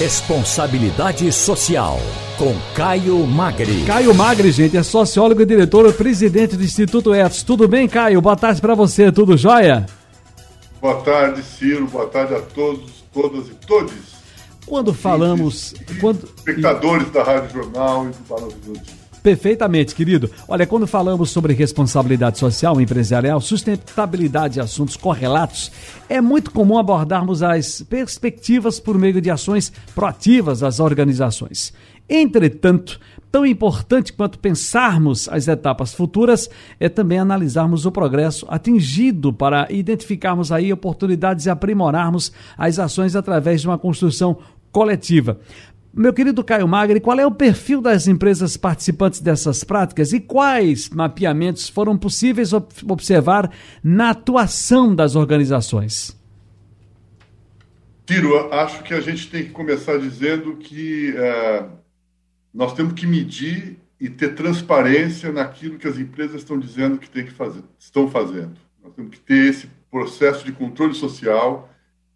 Responsabilidade Social, com Caio Magri. Caio Magri, gente, é sociólogo e diretor, presidente do Instituto EFS. Tudo bem, Caio? Boa tarde para você, tudo jóia? Boa tarde, Ciro. Boa tarde a todos, todas e todos. Quando falamos. Quando... Espectadores da Rádio Jornal e do Balanço do Dia. Perfeitamente, querido. Olha, quando falamos sobre responsabilidade social empresarial, sustentabilidade e assuntos correlatos, é muito comum abordarmos as perspectivas por meio de ações proativas das organizações. Entretanto, tão importante quanto pensarmos as etapas futuras é também analisarmos o progresso atingido para identificarmos aí oportunidades e aprimorarmos as ações através de uma construção coletiva. Meu querido Caio Magri, qual é o perfil das empresas participantes dessas práticas e quais mapeamentos foram possíveis observar na atuação das organizações? Tiro, acho que a gente tem que começar dizendo que é, nós temos que medir e ter transparência naquilo que as empresas estão dizendo que tem que fazer, estão fazendo. Nós temos que ter esse processo de controle social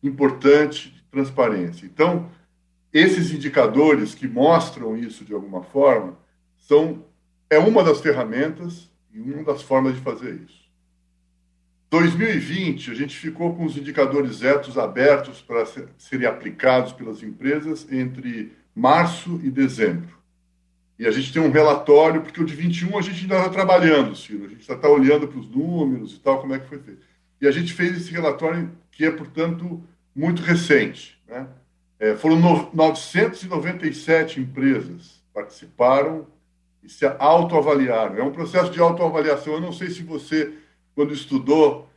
importante, de transparência. Então, esses indicadores que mostram isso de alguma forma são é uma das ferramentas e uma das formas de fazer isso. 2020, a gente ficou com os indicadores etos abertos para serem aplicados pelas empresas entre março e dezembro. E a gente tem um relatório, porque o de 21 a gente ainda está trabalhando, Ciro. A gente está olhando para os números e tal, como é que foi feito. E a gente fez esse relatório que é, portanto, muito recente. Né? É, foram no, 997 empresas participaram e se autoavaliaram. É um processo de autoavaliação. Eu não sei se você, quando estudou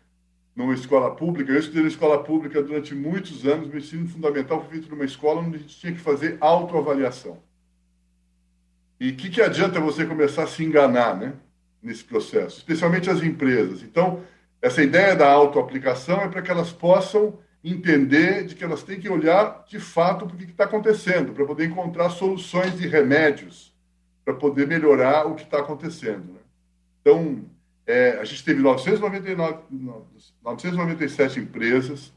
numa escola pública, eu estudei na escola pública durante muitos anos, meu ensino fundamental foi feito numa escola onde a gente tinha que fazer autoavaliação. E o que, que adianta você começar a se enganar né, nesse processo, especialmente as empresas? Então, essa ideia da autoaplicação é para que elas possam entender de que elas têm que olhar de fato o que está acontecendo, para poder encontrar soluções e remédios para poder melhorar o que está acontecendo. Né? Então, é, a gente teve 999, 997 empresas,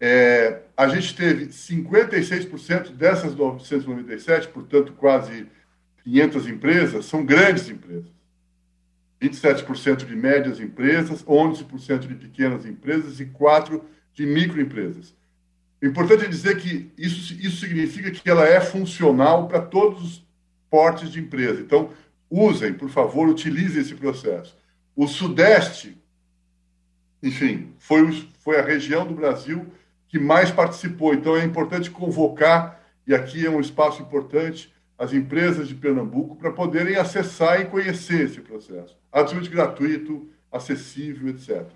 é, a gente teve 56% dessas 997, portanto, quase 500 empresas, são grandes empresas. 27% de médias empresas, 11% de pequenas empresas e 4% de microempresas. O importante é dizer que isso, isso significa que ela é funcional para todos os portes de empresa. Então, usem, por favor, utilizem esse processo. O Sudeste, enfim, foi, foi a região do Brasil que mais participou. Então, é importante convocar, e aqui é um espaço importante, as empresas de Pernambuco para poderem acessar e conhecer esse processo. Absolutamente gratuito, acessível, etc.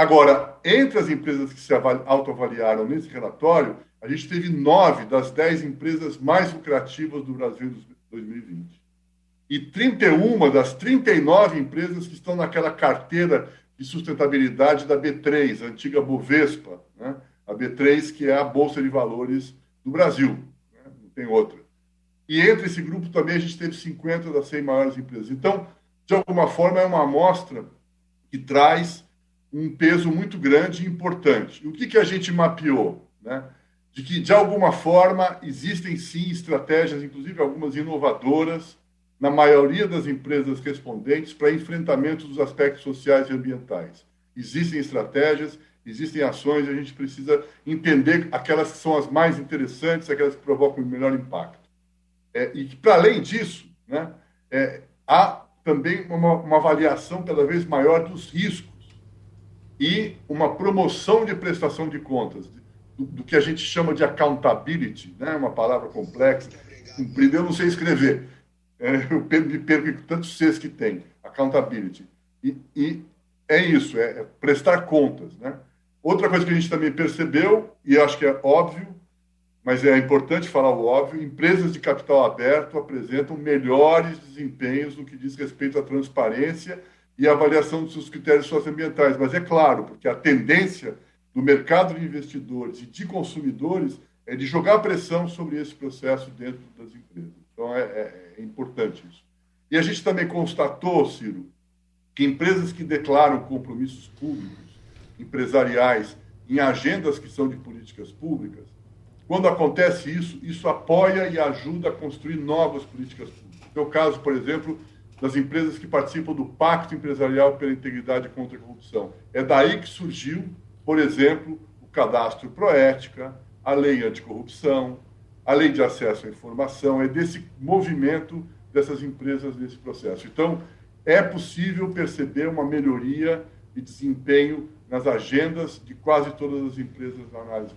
Agora, entre as empresas que se autoavaliaram nesse relatório, a gente teve nove das dez empresas mais lucrativas do Brasil em 2020. E 31 das 39 empresas que estão naquela carteira de sustentabilidade da B3, a antiga Bovespa, né? a B3, que é a Bolsa de Valores do Brasil, né? não tem outra. E entre esse grupo também a gente teve 50 das 100 maiores empresas. Então, de alguma forma, é uma amostra que traz um peso muito grande e importante. O que, que a gente mapeou? Né? De que, de alguma forma, existem sim estratégias, inclusive algumas inovadoras, na maioria das empresas respondentes para enfrentamento dos aspectos sociais e ambientais. Existem estratégias, existem ações, a gente precisa entender aquelas que são as mais interessantes, aquelas que provocam o melhor impacto. É, e para além disso, né, é, há também uma, uma avaliação cada vez maior dos riscos e uma promoção de prestação de contas, do, do que a gente chama de accountability, né? uma palavra complexa, comprida, eu não sei escrever, é, eu me perco em tantos Cs que tem, accountability. E, e é isso, é, é, prestar contas. Né? Outra coisa que a gente também percebeu, e acho que é óbvio, mas é importante falar o óbvio, empresas de capital aberto apresentam melhores desempenhos no que diz respeito à transparência e avaliação dos seus critérios socioambientais. Mas é claro, porque a tendência do mercado de investidores e de consumidores é de jogar pressão sobre esse processo dentro das empresas. Então é, é, é importante isso. E a gente também constatou, Ciro, que empresas que declaram compromissos públicos, empresariais, em agendas que são de políticas públicas, Quando acontece isso, isso apoia e ajuda a construir novas políticas públicas. É o caso, por exemplo, das empresas que participam do Pacto Empresarial pela Integridade contra a Corrupção. É daí que surgiu, por exemplo, o cadastro Proética, a lei anticorrupção, a lei de acesso à informação, é desse movimento dessas empresas nesse processo. Então, é possível perceber uma melhoria de desempenho nas agendas de quase todas as empresas na análise.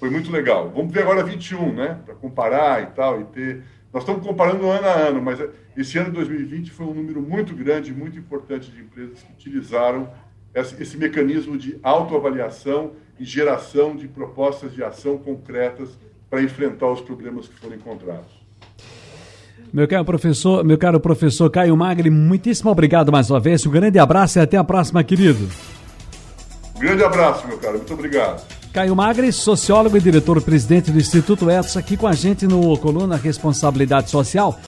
Foi muito legal. Vamos ver agora 21, né? Para comparar e tal, e ter. Nós estamos comparando ano a ano, mas esse ano de 2020 foi um número muito grande, muito importante de empresas que utilizaram esse, mecanismo de autoavaliação e geração de propostas de ação concretas para enfrentar os problemas que foram encontrados. Meu caro professor, meu caro professor Caio Magri, muitíssimo obrigado mais uma vez. Um grande abraço e até a próxima, querido. Grande abraço, meu caro. Muito obrigado. Caio Magri, sociólogo e diretor-presidente do Instituto Etos, aqui com a gente no Coluna Responsabilidade Social.